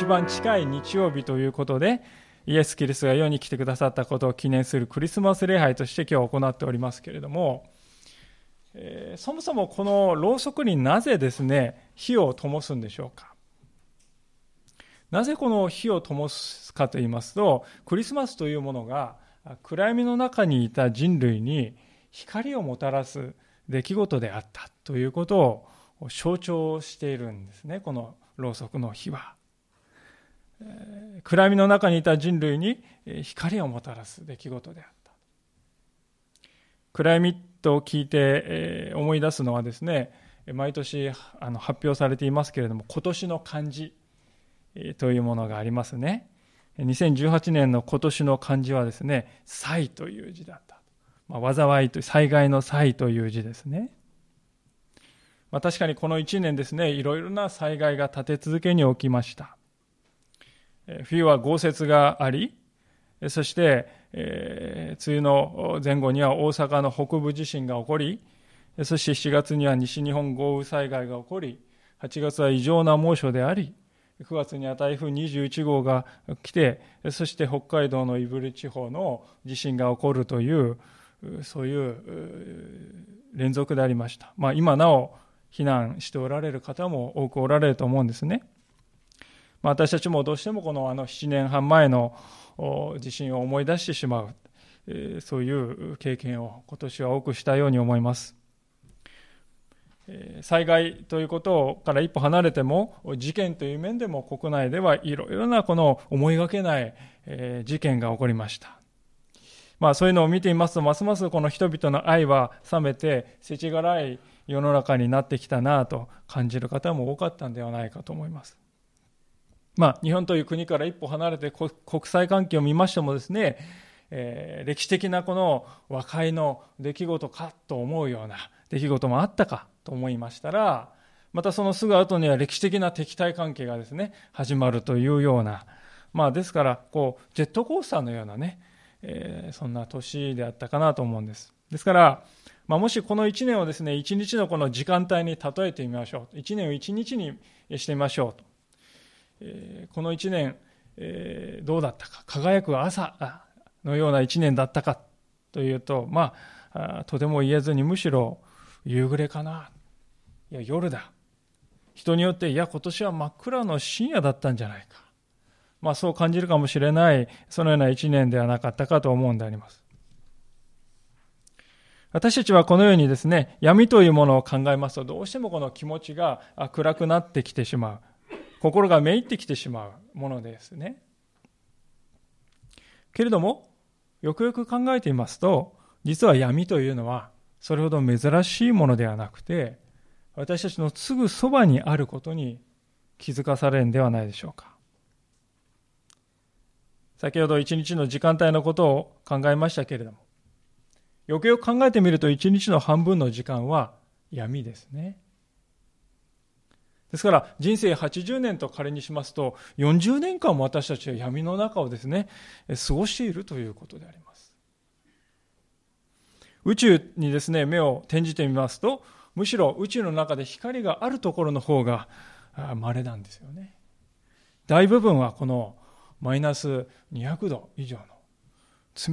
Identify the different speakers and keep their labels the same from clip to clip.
Speaker 1: 一番近い日曜日ということで、イエス・キリストが世に来てくださったことを記念するクリスマス礼拝として今日行っておりますけれども、えー、そもそもこのろうそくになぜですね、火を灯すんでしょうか？なぜこの火を灯すかと言いますと、クリスマスというものが暗闇の中にいた人類に光をもたらす出来事であったということを象徴しているんですね、このろうそくの火は。暗闇の中にいた人類に光をもたらす出来事であった。暗闇と聞いて思い出すのはですね、毎年あの発表されていますけれども、今年の漢字というものがありますね。2018年の今年の漢字はですね、災という字だった。まあ、災いと、災害の災という字ですね。まあ、確かにこの1年ですね、いろいろな災害が立て続けに起きました。冬は豪雪があり、そして、えー、梅雨の前後には大阪の北部地震が起こり、そして7月には西日本豪雨災害が起こり、8月は異常な猛暑であり、9月には台風21号が来て、そして北海道の胆振地方の地震が起こるという、そういう連続でありました。まあ、今なお避難しておられる方も多くおられると思うんですね。まあ、私たちもどうしてもこのあの7年半前の地震を思い出してしまう、そういう経験を今年は多くしたように思います。災害ということから一歩離れても、事件という面でも国内ではいろいろなこの思いがけない事件が起こりました。まあそういうのを見ていますと、ますますこの人々の愛は冷めて、世知辛い世の中になってきたなと感じる方も多かったんではないかと思います。まあ日本という国から一歩離れて国際関係を見ましてもですね、えー、歴史的なこの和解の出来事かと思うような出来事もあったかと思いましたら、またそのすぐ後には歴史的な敵対関係がですね、始まるというような、まあですから、こう、ジェットコースターのようなね、えー、そんな年であったかなと思うんです。ですから、まあ、もしこの1年をですね、1日のこの時間帯に例えてみましょう。1年を1日にしてみましょうと。この1年、えー、どうだったか、輝く朝のような1年だったかというと、まあ、とても言えずにむしろ夕暮れかな。いや、夜だ。人によって、いや、今年は真っ暗の深夜だったんじゃないか。まあそう感じるかもしれない、そのような一年ではなかったかと思うんであります。私たちはこのようにですね、闇というものを考えますと、どうしてもこの気持ちが暗くなってきてしまう。心がめいってきてしまうものですね。けれども、よくよく考えてみますと、実は闇というのは、それほど珍しいものではなくて、私たちのすぐそばにあることに気づかされるんではないでしょうか。先ほど一日の時間帯のことを考えましたけれども、よくよく考えてみると一日の半分の時間は闇ですね。ですから人生80年と仮にしますと40年間も私たちは闇の中をですね、過ごしているということであります。宇宙にですね、目を転じてみますと、むしろ宇宙の中で光があるところの方が稀なんですよね。大部分はこのマイナス200度以上の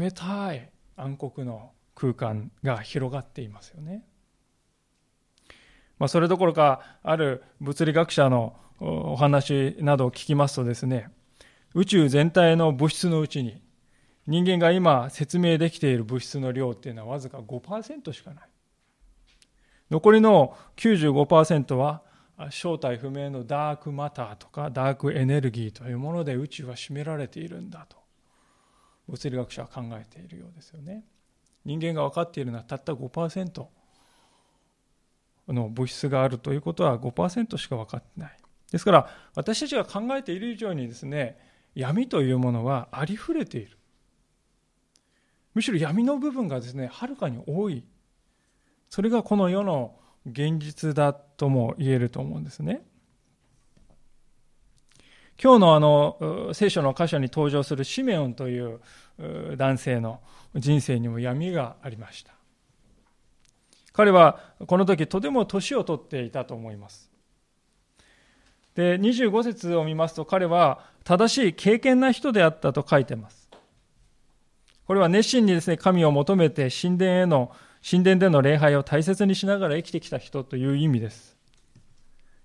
Speaker 1: 冷たい暗黒の空間が広がっていますよね。まあ、それどころか、ある物理学者のお話などを聞きますとですね、宇宙全体の物質のうちに、人間が今説明できている物質の量っていうのはわずか5%しかない。残りの95%は正体不明のダークマターとかダークエネルギーというもので宇宙は占められているんだと物理学者は考えているようですよね人間が分かっているのはたった5%の物質があるということは5%しか分かってないですから私たちが考えている以上にですね闇というものはありふれているむしろ闇の部分がですねはるかに多いそれがこの世の現実だとも言えると思うんですね。今日のあの聖書の箇所に登場するシメオンという男性の人生にも闇がありました。彼はこの時とても年を取っていたと思います。で、25節を見ますと彼は正しい敬虔な人であったと書いてます。これは熱心にですね、神を求めて神殿への、神殿での礼拝を大切にしながら生きてきた人という意味です。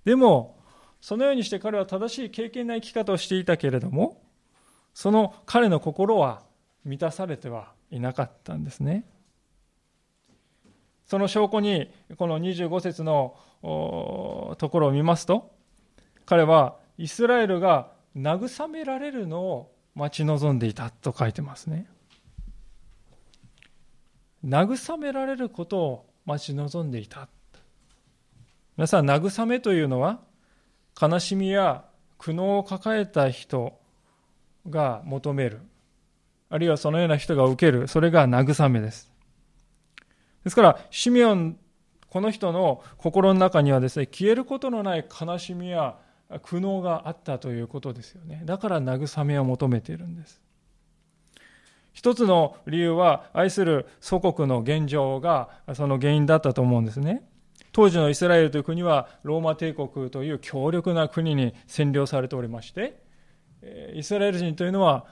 Speaker 1: でも、そのようにして彼は正しい敬虔な生き方をしていたけれども、その彼の心は満たされてはいなかったんですね。その証拠に、この25節のところを見ますと、彼はイスラエルが慰められるのを待ち望んでいたと書いてますね。慰められることを待ち望んでいた。皆さん、慰めというのは、悲しみや苦悩を抱えた人が求める、あるいはそのような人が受ける、それが慰めです。ですから、シミオン、この人の心の中にはですね、消えることのない悲しみや苦悩があったということですよね。だから慰めを求めているんです。一つの理由は、愛する祖国の現状がその原因だったと思うんですね。当時のイスラエルという国はローマ帝国という強力な国に占領されておりまして、イスラエル人というのは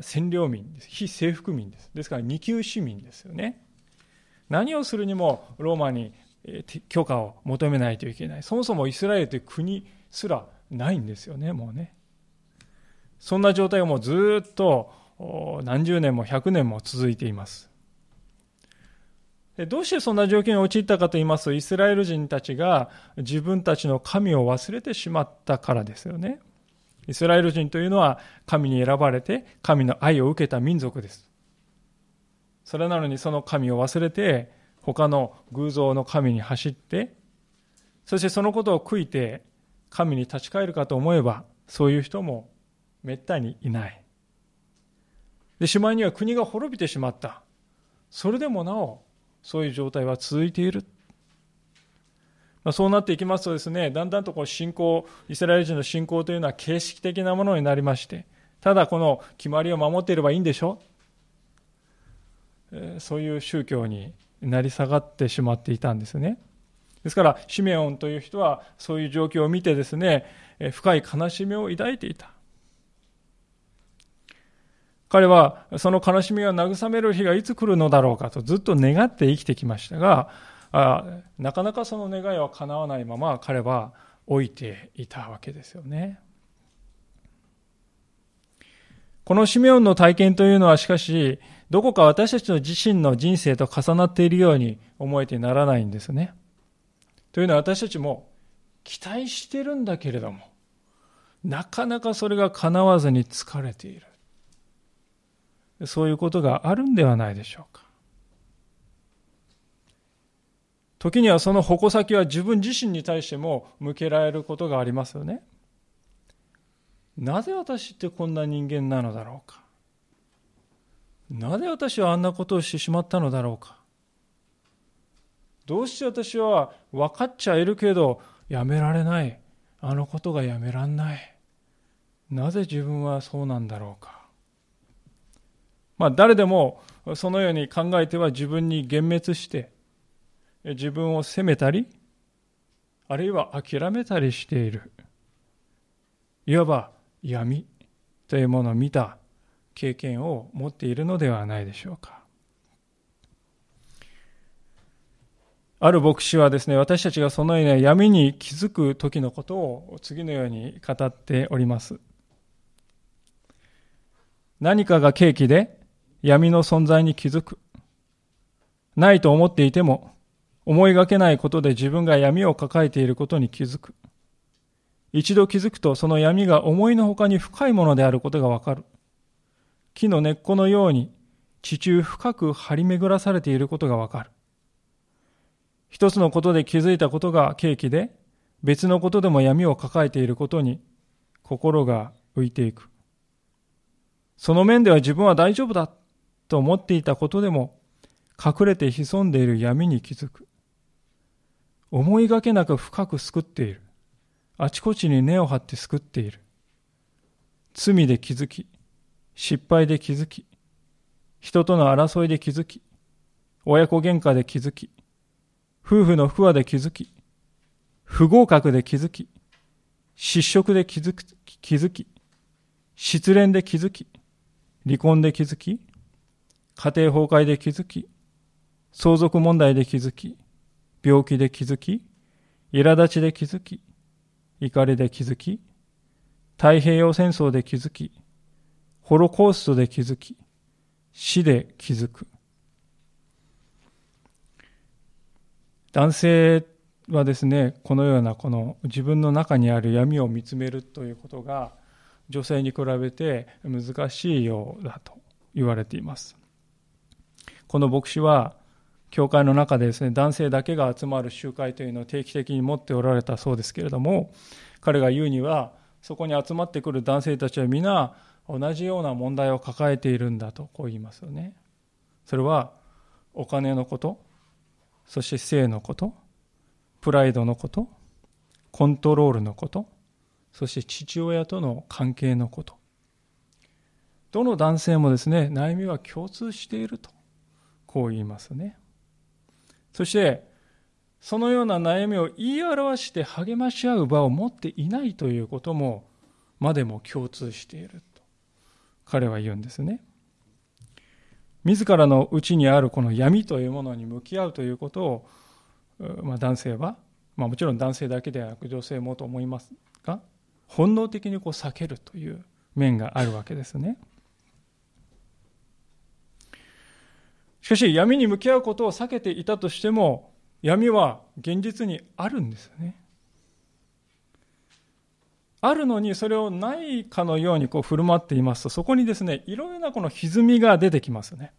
Speaker 1: 占領民です。非征服民です。ですから二級市民ですよね。何をするにもローマに許可を求めないといけない。そもそもイスラエルという国すらないんですよね、もうね。そんな状態がもうずっと何十年も百年も続いています。どうしてそんな状況に陥ったかと言いますと、イスラエル人たちが自分たちの神を忘れてしまったからですよね。イスラエル人というのは神に選ばれて神の愛を受けた民族です。それなのにその神を忘れて他の偶像の神に走ってそしてそのことを悔いて神に立ち返るかと思えばそういう人もめったにいない。でしまいには国が滅びてしまった。それでもなおそういう状態は続いている。まあ、そうなっていきますとですね、だんだんとこう信仰、イスラエル人の信仰というのは形式的なものになりまして、ただこの決まりを守っていればいいんでしょ？そういう宗教になり下がってしまっていたんですね。ですから、シメオンという人はそういう状況を見てですね、深い悲しみを抱いていた。彼はその悲しみを慰める日がいつ来るのだろうかとずっと願って生きてきましたが、あなかなかその願いは叶わないまま彼は老いていたわけですよね。このシメオンの体験というのはしかし、どこか私たちの自身の人生と重なっているように思えてならないんですね。というのは私たちも期待してるんだけれども、なかなかそれが叶わずに疲れている。そういうことがあるんではないでしょうか。時にはその矛先は自分自身に対しても向けられることがありますよね。なぜ私ってこんな人間なのだろうか。なぜ私はあんなことをしてしまったのだろうか？どうして私は分かっちゃいるけどやめられない。あのことがやめらんない。なぜ自分はそうなんだろうか？まあ誰でもそのように考えては自分に幻滅して自分を責めたり、あるいは諦めたりしている。いわば闇というものを見た経験を持っているのではないでしょうか。ある牧師はですね、私たちがそのような闇に気づく時のことを次のように語っております。何かが契機で闇の存在に気づく。ないと思っていても思いがけないことで自分が闇を抱えていることに気づく。一度気づくとその闇が思いのほかに深いものであることがわかる。木の根っこのように地中深く張り巡らされていることがわかる。一つのことで気づいたことが契機で別のことでも闇を抱えていることに心が浮いていく。その面では自分は大丈夫だと思っていたことでも隠れて潜んでいる闇に気づく。思いがけなく深く救っている。あちこちに根を張って救っている。罪で気づき、失敗で気づき、人との争いで気づき、親子喧嘩で気づき、夫婦の不和で気づき、不合格で気づき、失職で気づく気づき、失恋で気づき、離婚で気づき、家庭崩壊で気づき、相続問題で気づき、病気で気づき、苛立ちで気づき、怒りで気づき、太平洋戦争で気づき、ホロコーストで気づき、死で気づく。男性はですね、このようなこの自分の中にある闇を見つめるということが女性に比べて難しいようだと言われています。この牧師は教会の中でですね、男性だけが集まる集会というのを定期的に持っておられたそうですけれども、彼が言うには、そこに集まってくる男性たちは皆同じような問題を抱えているんだとこう言いますよね。それはお金のこと、そして性のこと、プライドのこと、コントロールのこと、そして父親との関係のこと。どの男性もですね、悩みは共通していると、こう言いますね。そして、そのような悩みを言い表して励まし合う場を持っていないということも、までも共通している、彼は言うんですね。自らの内にあるこの闇というものに向き合うということを、まあ、男性は、まあ、もちろん男性だけではなく女性もと思いますが、本能的にこう避けるという面があるわけですね。しかし闇に向き合うことを避けていたとしても闇は現実にあるんですよね。あるのにそれをないかのようにこう振る舞っていますとそこにですねいろいろなこの歪みが出てきますね。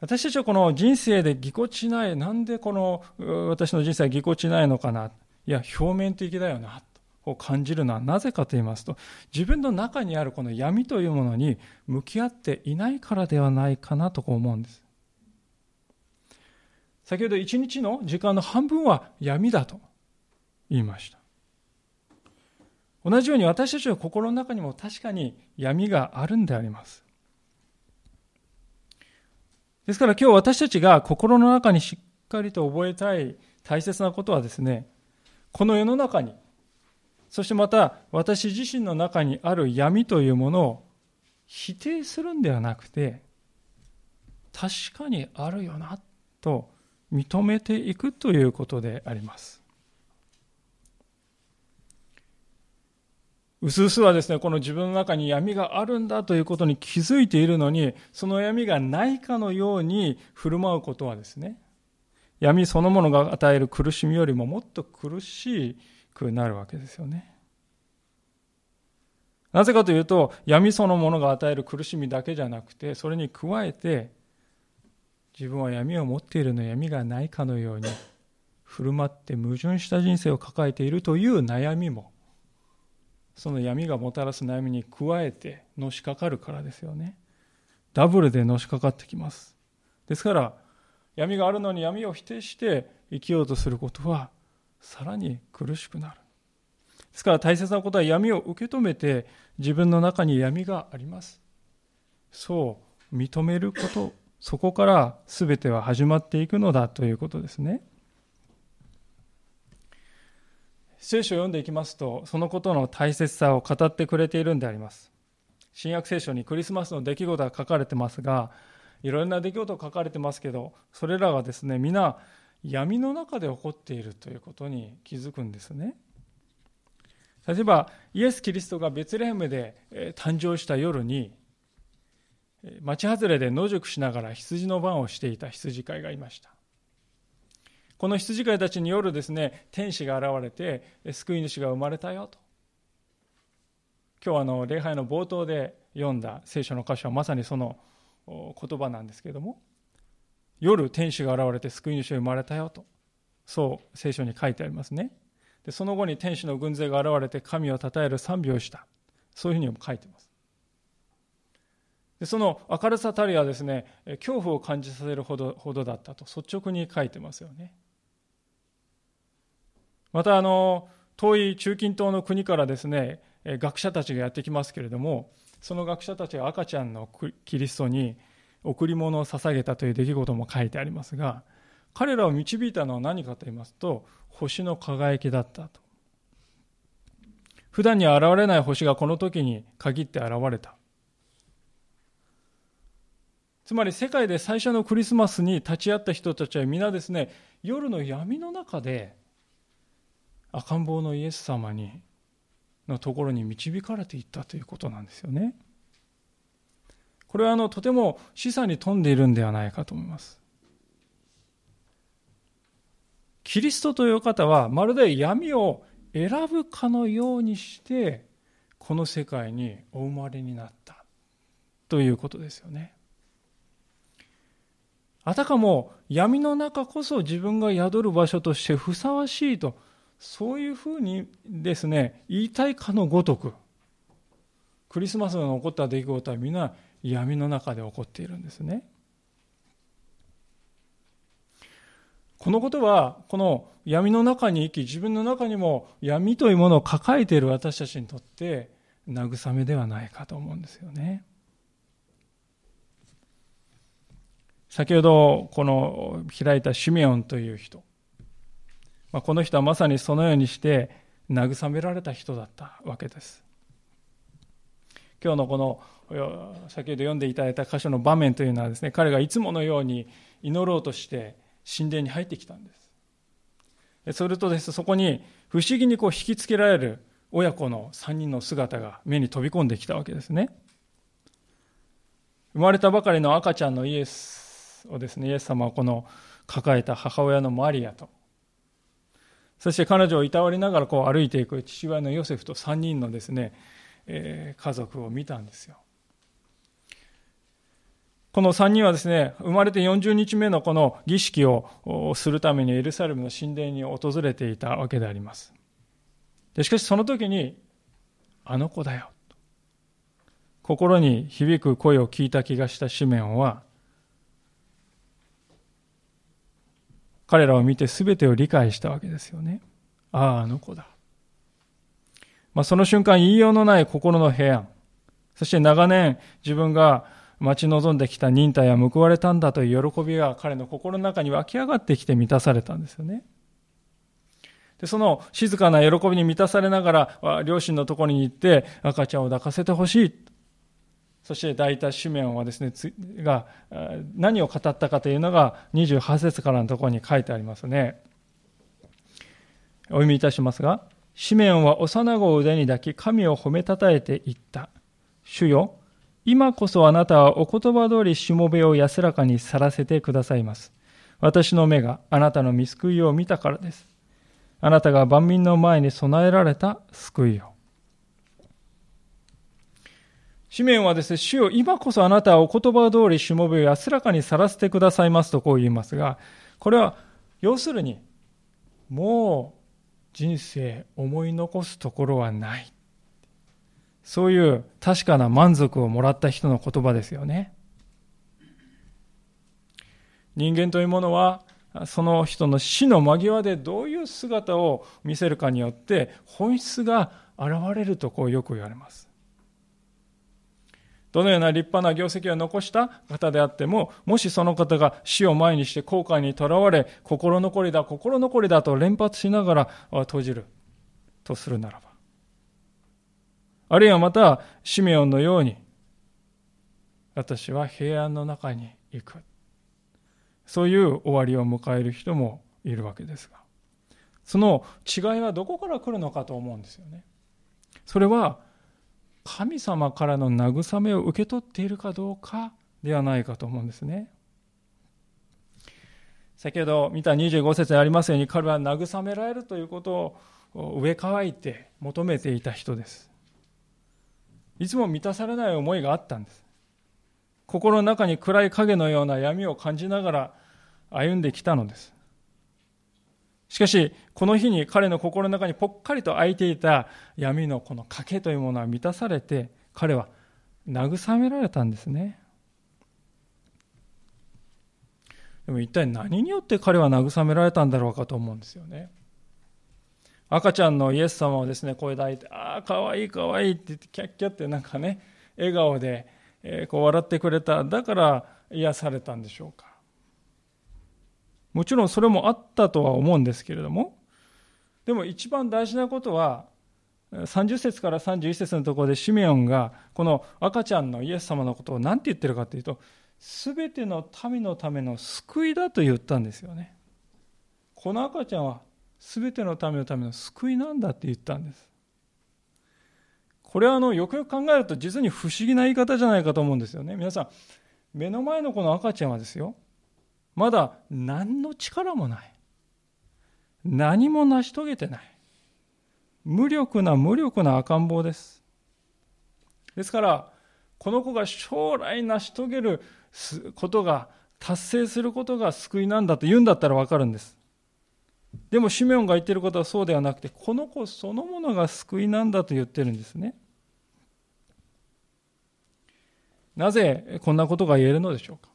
Speaker 1: 私たちはこの人生でぎこちない、なんでこの私の人生はぎこちないのかな。いや、表面的だよな。を感じるのはなぜかと言いますと、自分の中にあるこの闇というものに向き合っていないからではないかなと思うんです。先ほど一日の時間の半分は闇だと言いました。同じように私たちの心の中にも確かに闇があるんであります。ですから今日私たちが心の中にしっかりと覚えたい大切なことはですね、この世の中にそしてまた私自身の中にある闇というものを否定するんではなくて確かにあるよなと認めていくということであります。うすうすはですね、この自分の中に闇があるんだということに気づいているのに、その闇がないかのように振る舞うことはですね、闇そのものが与える苦しみよりももっと苦しくなるわけですよね。なぜかというと、闇そのものが与える苦しみだけじゃなくて、それに加えて、自分は闇を持っているの闇がないかのように、振る舞って矛盾した人生を抱えているという悩みも、その闇がもたらす悩みに加えてのしかかるからですよね。ダブルでのしかかってきます。ですから、闇があるのに闇を否定して生きようとすることは、さらに苦しくなる。ですから大切なことは闇を受け止めて自分の中に闇があります。そう認めること、そこから全ては始まっていくのだということですね。聖書を読んでいきますと、そのことの大切さを語ってくれているんであります。新約聖書にクリスマスの出来事が書かれてますが、いろんな出来事が書かれてますけど、それらがですね、皆闇の中で起こっているということに気づくんですね。例えば、イエス・キリストがベツレヘムで誕生した夜に、町外れで野宿しながら羊の番をしていた羊飼いがいました。この羊飼いたちに夜ですね、天使が現れて、救い主が生まれたよと。今日あの礼拝の冒頭で読んだ聖書の箇所はまさにその言葉なんですけれども、夜天使が現れて救い主が生まれたよと。そう聖書に書いてありますね。でその後に天使の軍勢が現れて神を称える賛美をした。そういうふうにも書いてます。でその明るさたりはですね恐怖を感じさせるほどほどだったと率直に書いてますよね。またあの遠い中近東の国からですね学者たちがやってきますけれどもその学者たちが赤ちゃんのキリストに贈り物を捧げたという出来事も書いてありますが彼らを導いたのは何かと言いますと星の輝きだったと普段に現れない星がこの時に限って現れた。つまり世界で最初のクリスマスに立ち会った人たちは皆ですね、夜の闇の中で赤ん坊のイエス様にのところに導かれていったということなんですよね。これはあのとても示唆に富んでいるんではないかと思います。キリストという方はまるで闇を選ぶかのようにしてこの世界にお生まれになったということですよね。あたかも闇の中こそ自分が宿る場所としてふさわしいとそういうふうにですね言いたいかのごとくクリスマスが起こった出来事は皆闇の中で起こっているんですね。このことは、この闇の中に生き、自分の中にも闇というものを抱えている私たちにとって、慰めではないかと思うんですよね。先ほど、この開いたシメオンという人。まあ、この人はまさにそのようにして慰められた人だったわけです。今日のこの先ほど読んでいただいた箇所の場面というのはですね彼がいつものように祈ろうとして神殿に入ってきたんですそれとですそこに不思議にこう引きつけられる親子の3人の姿が目に飛び込んできたわけですね生まれたばかりの赤ちゃんのイエスをですねイエス様はこの抱えた母親のマリアとそして彼女をいたわりながらこう歩いていく父親のヨセフと3人のですね、えー、家族を見たんですよこの3人はですね、生まれて40日目のこの儀式をするためにエルサレムの神殿に訪れていたわけであります。でしかしその時に、あの子だよ。心に響く声を聞いた気がしたシメオンは、彼らを見て全てを理解したわけですよね。ああ、あの子だ。まあ、その瞬間、言いようのない心の平安。そして長年自分が待ち望んできた忍耐は報われたんだという喜びが彼の心の中に湧き上がってきて満たされたんですよね。で、その静かな喜びに満たされながら、両親のところに行って赤ちゃんを抱かせてほしい。そして抱いたシメオンはですね、が何を語ったかというのが28節からのところに書いてありますね。お読みいたしますが、シメオンは幼子を腕に抱き、神を褒めたたえて言った。主よ、今こそあなたはお言葉通りしもべを安らかに去らせてくださいます。私の目があなたの見救いを見たからです。あなたが万民の前に備えられた救いを。紙面はですね、主よ、今こそあなたはお言葉通りしもべを安らかに去らせてくださいますとこう言いますが、これは要するに、もう人生思い残すところはない。そういう確かな満足をもらった人の言葉ですよね。人間というものは、その人の死の間際でどういう姿を見せるかによって本質が現れるとこうよく言われます。どのような立派な業績を残した方であっても、もしその方が死を前にして後悔にとらわれ、心残りだ、心残りだと連発しながら閉じるとするならば、あるいはまた、シメオンのように、私は平安の中に行く。そういう終わりを迎える人もいるわけですが、その違いはどこから来るのかと思うんですよね。それは、神様からの慰めを受け取っているかどうかではないかと思うんですね。先ほど見た25節にありますように彼は慰められるということを上乾いて求めていた人です。いつも満たされない思いがあったんです。心の中に暗い影のような闇を感じながら歩んできたのです。しかし、この日に彼の心の中にぽっかりと開いていた闇のこの賭けというものは満たされて、彼は慰められたんですね。でも一体何によって彼は慰められたんだろうかと思うんですよね。赤ちゃんのイエス様をですね、声抱いて、ああ、かわいいかわいいって言って、キャッキャってなんかね、笑顔で、え、こう笑ってくれた。だから癒されたんでしょうか。もちろんそれもあったとは思うんですけれども、でも一番大事なことは、30節から31節のところでシメオンがこの赤ちゃんのイエス様のことを何て言ってるかというと全ての民のための救いだと言ったんですよね。この赤ちゃんは全ての民のための救いなんだって言ったんです。これはあのよくよく考えると実に不思議な言い方じゃないかと思うんですよね。皆さん目の前のこの赤ちゃんはですよまだ何の力もない何も成し遂げてない無力な無力な赤ん坊です。ですから、この子が将来成し遂げることが、達成することが救いなんだと言うんだったらわかるんです。でもシメオンが言ってることはそうではなくて、この子そのものが救いなんだと言ってるんですね。なぜこんなことが言えるのでしょうか。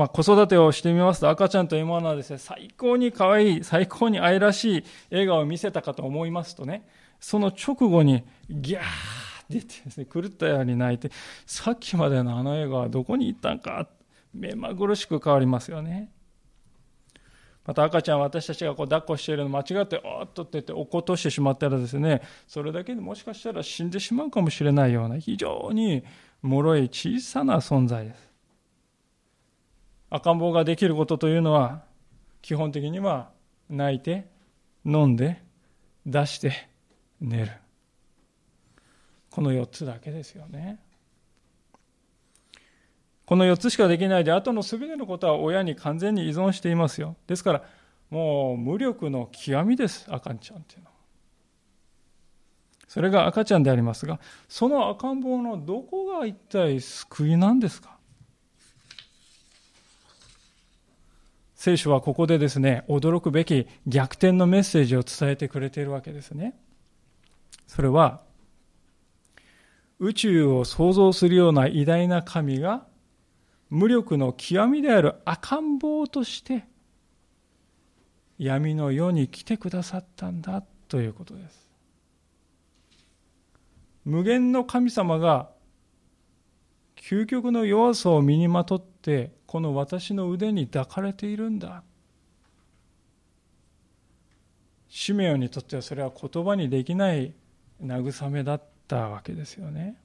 Speaker 1: まあ、子育てをしてみますと赤ちゃんというものはですね、最高に可愛い、最高に愛らしい笑顔を見せたかと思いますとね、その直後にギャーって言ってですね、狂ったように泣いて、さっきまでのあの笑顔はどこに行ったんか、目まぐるしく変わりますよね。また赤ちゃん私たちがこう抱っこしているの間違っておっとって言って落っことしてしまったらですねそれだけでもしかしたら死んでしまうかもしれないような非常に脆い小さな存在です赤ん坊ができることというのは、基本的には泣いて、飲んで、出して、寝る。この4つだけですよね。この4つしかできないで、あとの全てのことは親に完全に依存していますよ。ですから、もう無力の極みです、赤ちゃんっていうのは。それが赤ちゃんでありますが、その赤ん坊のどこが一体救いなんですか？聖書はここでですね、驚くべき逆転のメッセージを伝えてくれているわけですね。それは、宇宙を創造するような偉大な神が、無力の極みである赤ん坊として、闇の世に来てくださったんだということです。無限の神様が究極の弱さを身にまとってこの私の腕に抱かれているんだ。シメオにとってはそれは言葉にできない慰めだったわけですよね。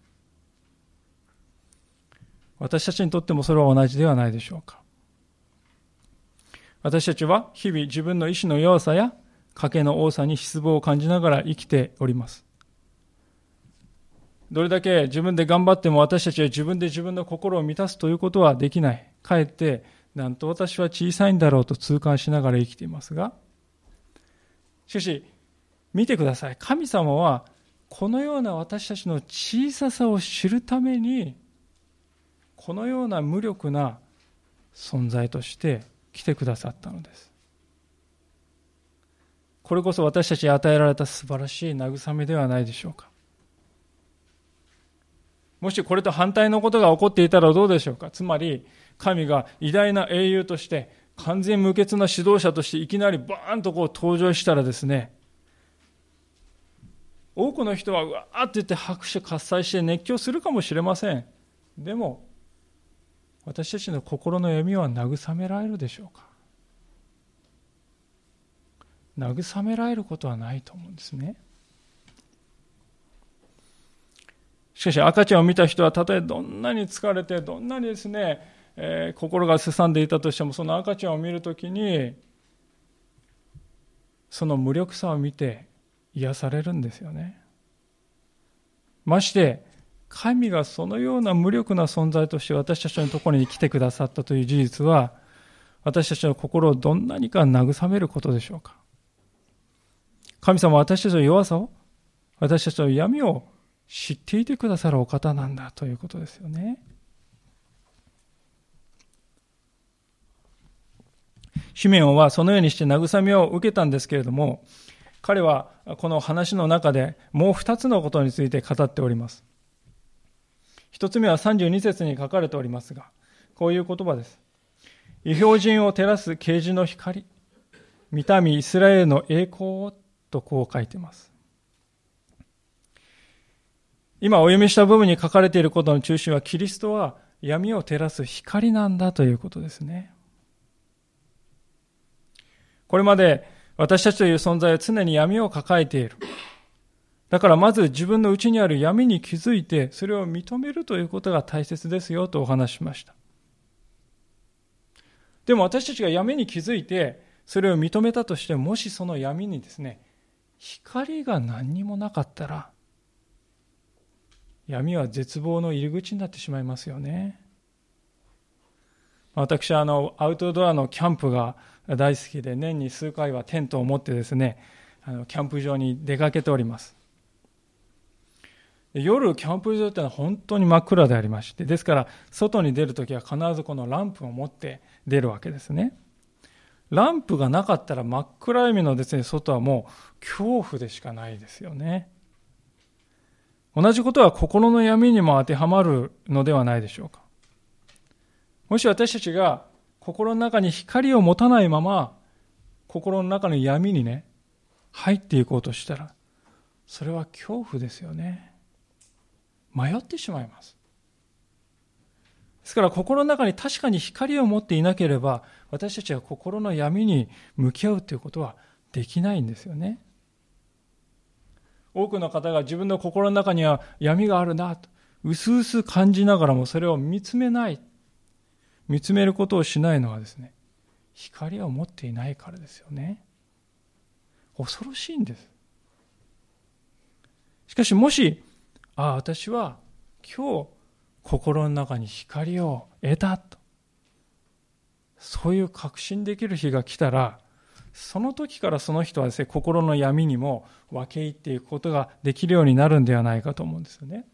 Speaker 1: 私たちにとってもそれは同じではないでしょうか。私たちは日々自分の意志の弱さや賭けの多さに失望を感じながら生きております。どれだけ自分で頑張っても私たちは自分で自分の心を満たすということはできない。かえって、なんと私は小さいんだろうと痛感しながら生きていますが、しかし、見てください。神様は、このような私たちの小ささを知るために、このような無力な存在として来てくださったのです。これこそ私たちに与えられた素晴らしい慰めではないでしょうか。もしこれと反対のことが起こっていたらどうでしょうかつまり、神が偉大な英雄として、完全無欠な指導者としていきなりバーンとこう登場したらですね、多くの人はうわーって言って拍手喝采して熱狂するかもしれません。でも、私たちの心の闇は慰められるでしょうか慰められることはないと思うんですね。しかし赤ちゃんを見た人はたとえどんなに疲れてどんなにですね、えー、心がすさんでいたとしてもその赤ちゃんを見るときにその無力さを見て癒されるんですよねまして神がそのような無力な存在として私たちのところに来てくださったという事実は私たちの心をどんなにか慰めることでしょうか神様は私たちの弱さを私たちの闇を知っていてくださるお方なんだということですよね。シメオンはそのようにして慰めを受けたんですけれども、彼はこの話の中でもう二つのことについて語っております。一つ目は32節に書かれておりますが、こういう言葉です。異表人を照らす啓示の光、見た目イスラエルの栄光をとこう書いています。今お読みした部分に書かれていることの中心はキリストは闇を照らす光なんだということですね。これまで私たちという存在は常に闇を抱えている。だからまず自分の内にある闇に気づいて、それを認めるということが大切ですよとお話しました。でも私たちが闇に気づいて、それを認めたとしても、しその闇にですね、光が何にもなかったら、闇は絶望の入り口になってしまいますよね。私はあのアウトドアのキャンプが大好きで年に数回はテントを持ってですねあのキャンプ場に出かけております。夜キャンプ場ってのは本当に真っ暗でありましてですから外に出るときは必ずこのランプを持って出るわけですね。ランプがなかったら真っ暗闇のですね外はもう恐怖でしかないですよね。同じことは心の闇にも当てはまるのではないでしょうか。もし私たちが心の中に光を持たないまま、心の中の闇にね、入っていこうとしたら、それは恐怖ですよね。迷ってしまいます。ですから心の中に確かに光を持っていなければ、私たちは心の闇に向き合うということはできないんですよね。多くの方が自分の心の中には闇があるなと、うすうす感じながらもそれを見つめない。見つめることをしないのはですね、光を持っていないからですよね。恐ろしいんです。しかしもし、ああ、私は今日心の中に光を得たと、そういう確信できる日が来たら、その時からその人はですね、心の闇にも分け入っていくことができるようになるんではないかと思うんですよね。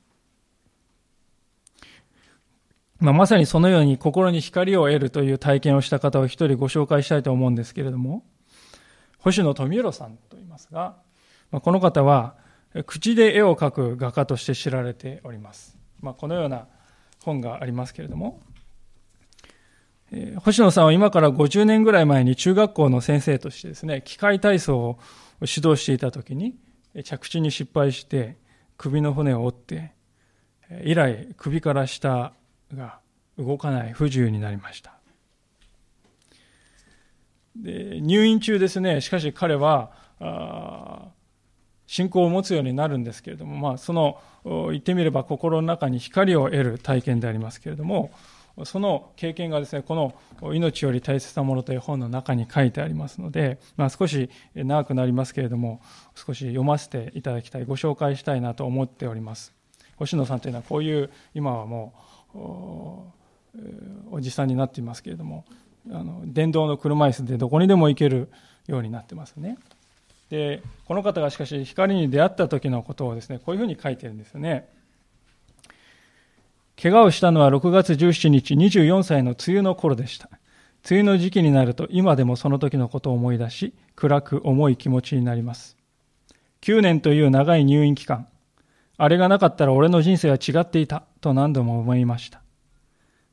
Speaker 1: まあ、まさにそのように心に光を得るという体験をした方を一人ご紹介したいと思うんですけれども、星野富弘さんと言いますが、まあ、この方は口で絵を描く画家として知られております。まあ、このような本がありますけれども、星野さんは今から50年ぐらい前に中学校の先生としてですね、機械体操を指導していた時に着地に失敗して首の骨を折って、以来首から下が動かない不自由になりました。で入院中ですね。しかし彼は信仰を持つようになるんですけれども、まあ、その言ってみれば心の中に光を得る体験でありますけれどもその経験がですねこの「命より大切なもの」という本の中に書いてありますので、まあ、少し長くなりますけれども少し読ませていただきたいご紹介したいなと思っております。星野さんというのはこういう今はもうおじさんになっていますけれどもあの電動の車椅子でどこにでも行けるようになってますね。でこの方がしかし光に出会った時のことをですねこういうふうに書いてるんですよね。怪我をしたのは6月17日24歳の梅雨の頃でした。梅雨の時期になると今でもその時のことを思い出し暗く重い気持ちになります。9年という長い入院期間あれがなかったら俺の人生は違っていたと何度も思いました。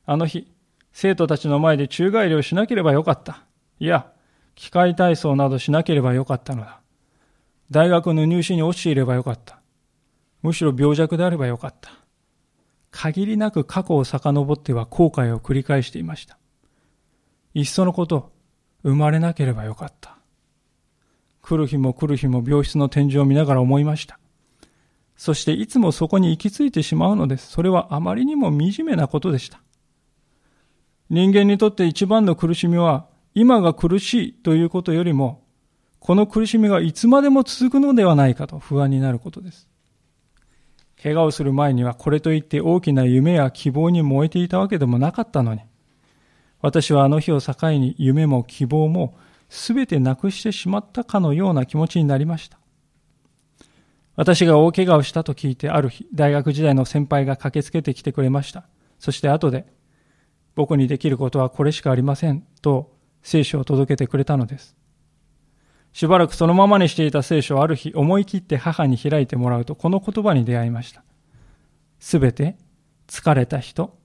Speaker 1: あの日、生徒たちの前で宙返りをしなければよかった。いや、機械体操などしなければよかったのだ。大学の入試に落ちていればよかった。むしろ病弱であればよかった。限りなく過去を遡っては後悔を繰り返していました。いっそのこと、生まれなければよかった。来る日も来る日も病室の天井を見ながら思いました。そしていつもそこに行き着いてしまうのです。それはあまりにも惨めなことでした。人間にとって一番の苦しみは、今が苦しいということよりも、この苦しみがいつまでも続くのではないかと不安になることです。怪我をする前にはこれといって大きな夢や希望に燃えていたわけでもなかったのに、私はあの日を境に夢も希望も全てなくしてしまったかのような気持ちになりました。私が大怪我をしたと聞いてある日、大学時代の先輩が駆けつけてきてくれました。そして後で、僕にできることはこれしかありませんと聖書を届けてくれたのです。しばらくそのままにしていた聖書をある日思い切って母に開いてもらうとこの言葉に出会いました。すべて疲れた人、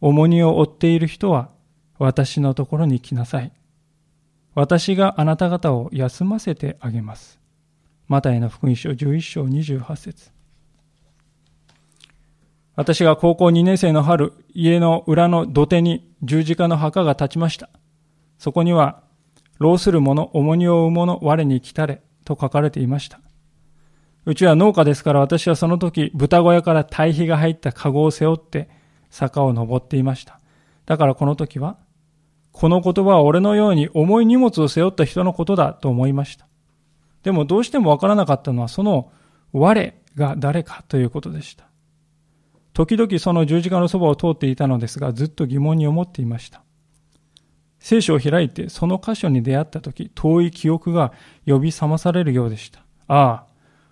Speaker 1: 重荷を負っている人は私のところに来なさい。私があなた方を休ませてあげます。マタイの福音書11章28節私が高校2年生の春、家の裏の土手に十字架の墓が立ちました。そこには、老する者、重荷を負う者、我に来たれ、と書かれていました。うちは農家ですから私はその時豚小屋から堆肥が入った籠を背負って坂を登っていました。だからこの時は、この言葉は俺のように重い荷物を背負った人のことだと思いました。でもどうしてもわからなかったのはその我が誰かということでした。時々その十字架のそばを通っていたのですが、ずっと疑問に思っていました。聖書を開いてその箇所に出会った時、遠い記憶が呼び覚まされるようでした。あ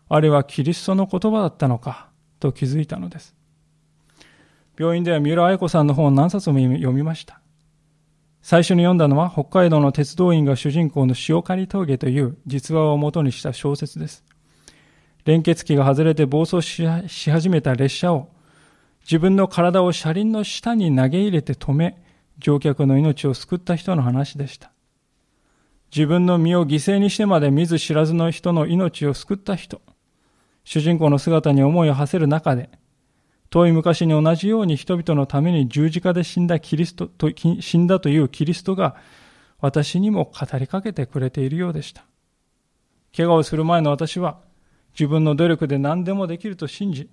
Speaker 1: あ、あれはキリストの言葉だったのか、と気づいたのです。病院では三浦愛子さんの本を何冊も読みました。最初に読んだのは北海道の鉄道員が主人公の塩刈峠という実話をもとにした小説です。連結器が外れて暴走し始めた列車を自分の体を車輪の下に投げ入れて止め、乗客の命を救った人の話でした。自分の身を犠牲にしてまで見ず知らずの人の命を救った人。主人公の姿に思いを馳せる中で、遠い昔に同じように人々のために十字架で死んだキリストと、死んだというキリストが私にも語りかけてくれているようでした。怪我をする前の私は自分の努力で何でもできると信じ、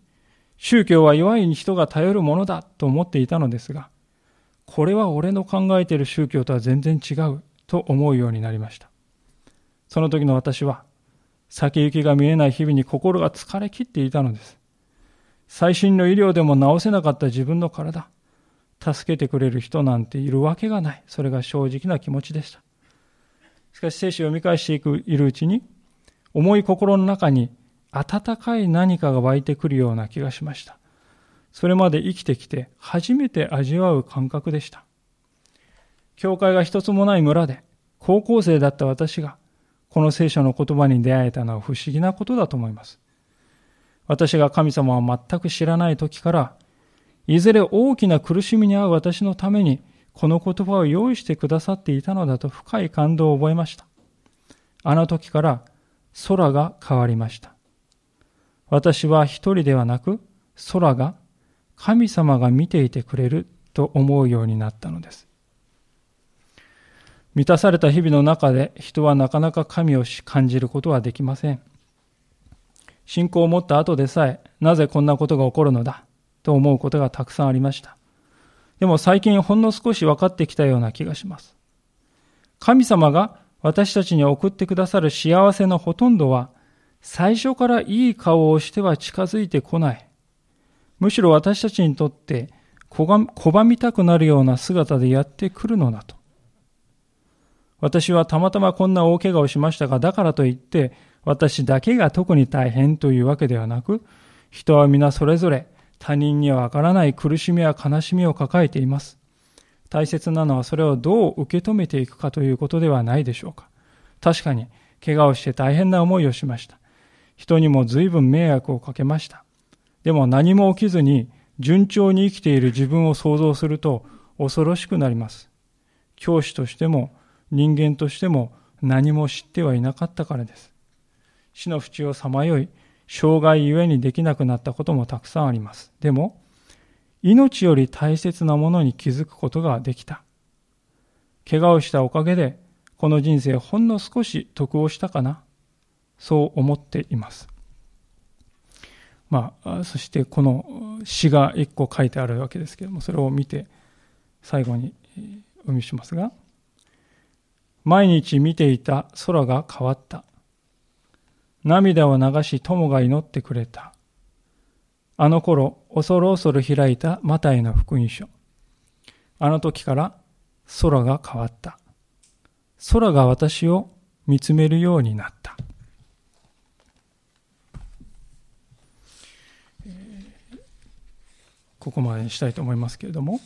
Speaker 1: 宗教は弱い人が頼るものだと思っていたのですが、これは俺の考えている宗教とは全然違うと思うようになりました。その時の私は、先行きが見えない日々に心が疲れ切っていたのです。最新の医療でも治せなかった自分の体、助けてくれる人なんているわけがない。それが正直な気持ちでした。しかし聖書を読み返していくいるうちに、重い心の中に温かい何かが湧いてくるような気がしました。それまで生きてきて初めて味わう感覚でした。教会が一つもない村で高校生だった私がこの聖書の言葉に出会えたのは不思議なことだと思います。私が神様を全く知らない時から、いずれ大きな苦しみに遭う私のためにこの言葉を用意してくださっていたのだと深い感動を覚えました。あの時から空が変わりました。私は一人ではなく空が神様が見ていてくれると思うようになったのです。満たされた日々の中で人はなかなか神を感じることはできません。信仰を持った後でさえ、なぜこんなことが起こるのだと思うことがたくさんありました。でも最近ほんの少し分かってきたような気がします。神様が私たちに送ってくださる幸せのほとんどは、最初からいい顔をしては近づいてこない。むしろ私たちにとって拒みたくなるような姿でやってくるのだと。私はたまたまこんな大怪我をしましたが、だからといって私だけが特に大変というわけではなく、人は皆それぞれ他人にはわからない苦しみや悲しみを抱えています。大切なのはそれをどう受け止めていくかということではないでしょうか。確かに、怪我をして大変な思いをしました。人にも随分迷惑をかけました。でも何も起きずに順調に生きている自分を想像すると恐ろしくなります。教師としても人間としても何も知ってはいなかったからです。死の淵をさまよい、障害ゆえにできなくなったこともたくさんあります。でも、命より大切なものに気づくことができた。怪我をしたおかげで、この人生ほんの少し得をしたかな。そう思っています。まあ、そしてこの詩が一個書いてあるわけですけれども、それを見て最後にお読みしますが、毎日見ていた空が変わった。涙を流し友が祈ってくれた。あの頃、恐る恐る開いたマタイの福音書。あの時から空が変わった。空が私を見つめるようになった。ここまでにしたいと思いますけれども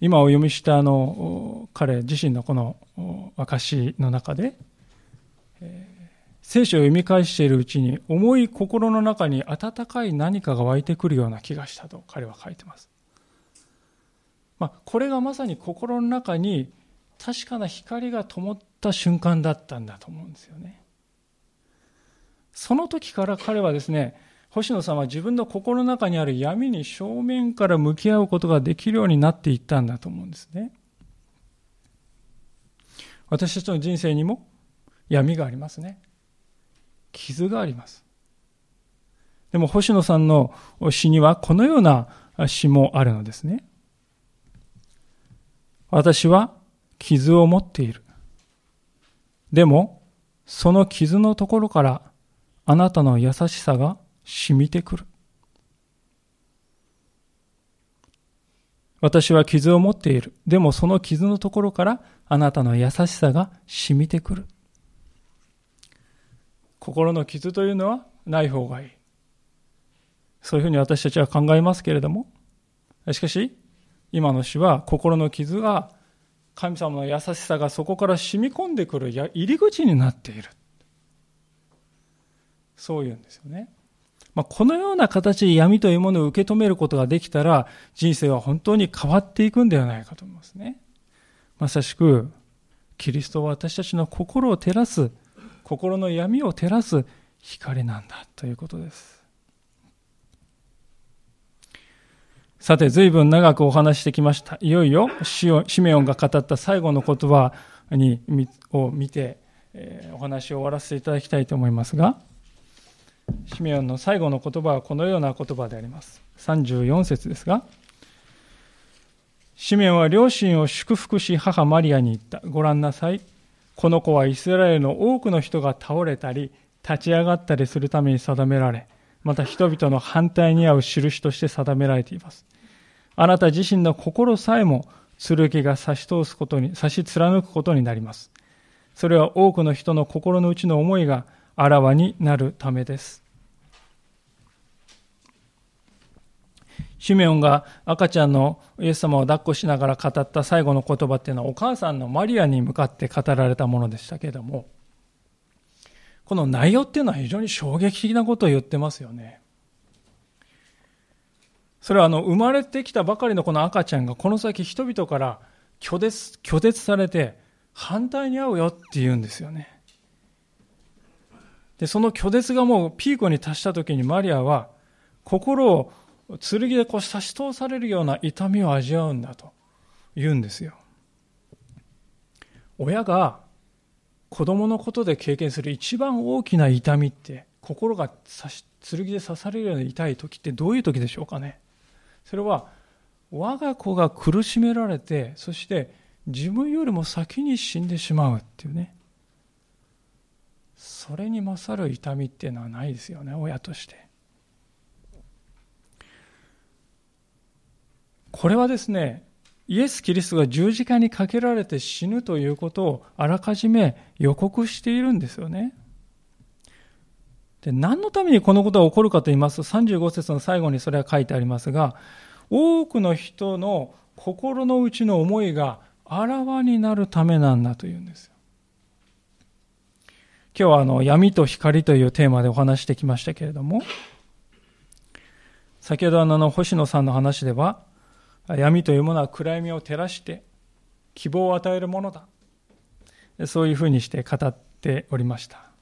Speaker 1: 今お読みしたあの彼自身のこの証の中で、聖書を読み返しているうちに重い心の中に温かい何かが湧いてくるような気がしたと彼は書いてます。まあ、これがまさに心の中に確かな光が灯った瞬間だったんだと思うんですよね。その時から彼はですね、星野さんは自分の心の中にある闇に正面から向き合うことができるようになっていったんだと思うんですね。私たちの人生にも闇がありますね。傷があります。でも星野さんの詩にはこのような詩もあるのですね。私は傷を持っている。でも、その傷のところからあなたの優しさが染みてくる。私は傷を持っている。でもその傷のところからあなたの優しさが染みてくる。心の傷というのはない方がいい。そういうふうに私たちは考えますけれども、しかし、今の詩は心の傷が神様の優しさがそこから染み込んでくる入り口になっている。そういうんですよね。まあ、このような形で闇というものを受け止めることができたら、人生は本当に変わっていくんではないかと思いますね。まさしく、キリストは私たちの心を照らす、心の闇を照らす光なんだということです。さて、随分長くお話してきました。いよいよ、シメオンが語った最後の言葉にを見て、え、お話を終わらせていただきたいと思いますが、シメオンの最後の言葉はこのような言葉であります。34節ですが、シメオンは両親を祝福し母マリアに言った。ご覧なさい。この子はイスラエルの多くの人が倒れたり、立ち上がったりするために定められ、また人々の反対に合う印として定められています。あなた自身の心さえも剣が差し通すことに、差し貫くことになります。それは多くの人の心の内の思いがあらわになるためです。シメオンが赤ちゃんのイエス様を抱っこしながら語った最後の言葉っていうのはお母さんのマリアに向かって語られたものでしたけれども、この内容っていうのは非常に衝撃的なことを言ってますよね。それはあの生まれてきたばかりのこの赤ちゃんがこの先人々から拒絶拒絶されて反対に遭うよって言うんですよね。で、その拒絶がもうピークに達した時にマリアは心を剣でこう差し通されるような痛みを味わうんだと言うんですよ。親が子供のことで経験する一番大きな痛みって心が剣で刺されるような痛い時ってどういう時でしょうかね。それは我が子が苦しめられてそして自分よりも先に死んでしまうっていうね。それに勝る痛みっていうのはないですよね親として。これはですねイエス・キリストが十字架にかけられて死ぬということをあらかじめ予告しているんですよねで、何のためにこのことが起こるかと言いますと、35節の最後にそれは書いてありますが、多くの人の心の内の思いがあらわになるためなんだというんですよ。今日はあの闇と光というテーマでお話してきましたけれども、先ほどあの星野さんの話では、闇というものは暗闇を照らして希望を与えるものだ。そういうふうにして語っておりました。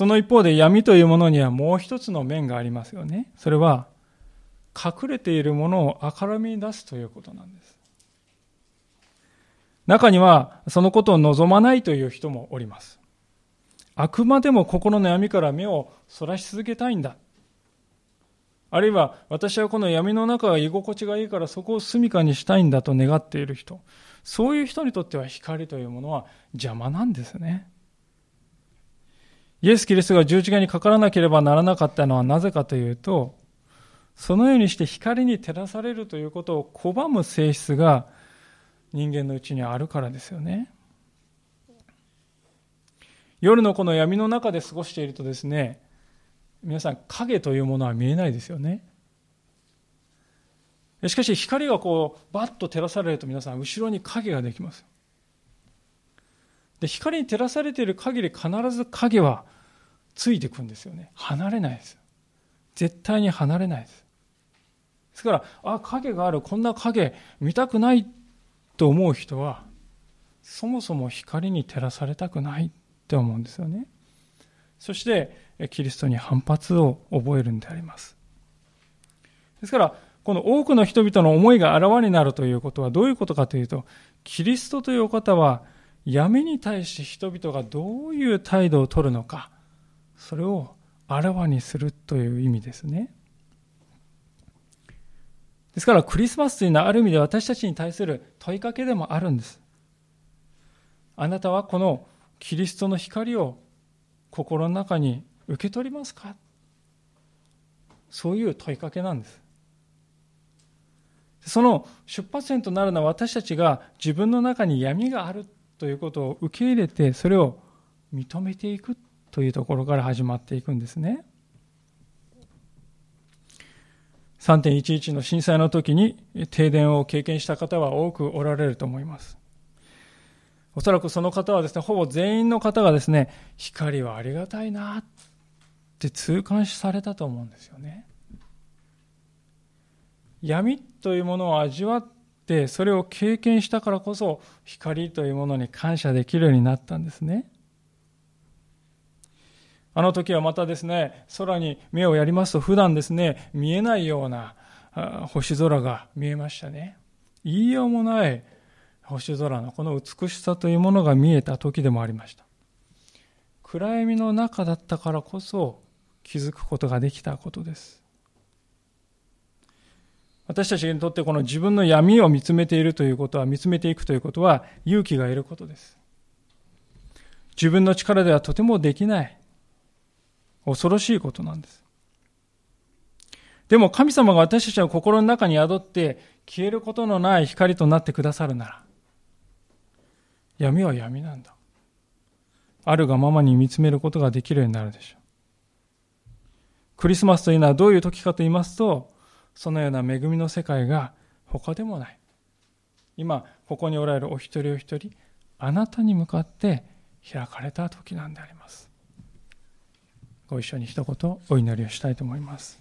Speaker 1: その一方で闇というものにはもう一つの面がありますよね。それは、隠れているものを明るみに出すということなんです。中には、そのことを望まないという人もおります。あくまでも心の闇から目をそらし続けたいんだ。あるいは、私はこの闇の中が居心地がいいからそこを住処にしたいんだと願っている人。そういう人にとっては光というものは邪魔なんですね。イエス・キリストが十字架にかからなければならなかったのはなぜかというと、そのようにして光に照らされるということを拒む性質が人間のうちにあるからですよね。夜のこの闇の中で過ごしているとですね、皆さん影というものは見えないですよね。しかし光がこうバッと照らされると皆さん後ろに影ができます。で光に照らされている限り必ず影はついていくんですよね。離れないです。絶対に離れないです。ですからあ影がある。こんな影見たくないと思う人はそもそも光に照らされたくないって思うんですよね。そしてキリストに反発を覚えるんでありますですからこの多くの人々の思いがあらわになるということはどういうことかというとキリストというお方は闇に対して人々がどういう態度をとるのか、それをあらわにするという意味ですね。ですからクリスマスというのはある意味で私たちに対する問いかけでもあるんです。あなたはこのキリストの光を心の中に受け取りますか？そういう問いかけなんです。その出発点となるのは私たちが自分の中に闇があるということを受け入れてそれを認めていくというところから始まっていくんですね。3.11の震災の時に停電を経験した方は多くおられると思います。おそらくその方はですね、ほぼ全員の方がですね、光はありがたいなって痛感されたと思うんですよね。闇というものを味わってそれを経験したからこそ光というものに感謝できるようになったんですね。あの時はまたですね空に目をやりますと普段ですね見えないような星空が見えましたね。言いようもない星空のこの美しさというものが見えた時でもありました。暗闇の中だったからこそ気づくことができたことです私たちにとってこの自分の闇を見つめているということは、見つめていくということは勇気がいることです。自分の力ではとてもできない、恐ろしいことなんです。でも神様が私たちの心の中に宿って消えることのない光となってくださるなら、闇は闇なんだ。あるがままに見つめることができるようになるでしょう。クリスマスというのはどういう時かと言いますと、そのような恵みの世界が他でもない。今、ここにおられるお一人お一人、あなたに向かって開かれた時なんであります。ご一緒に一言お祈りをしたいと思います。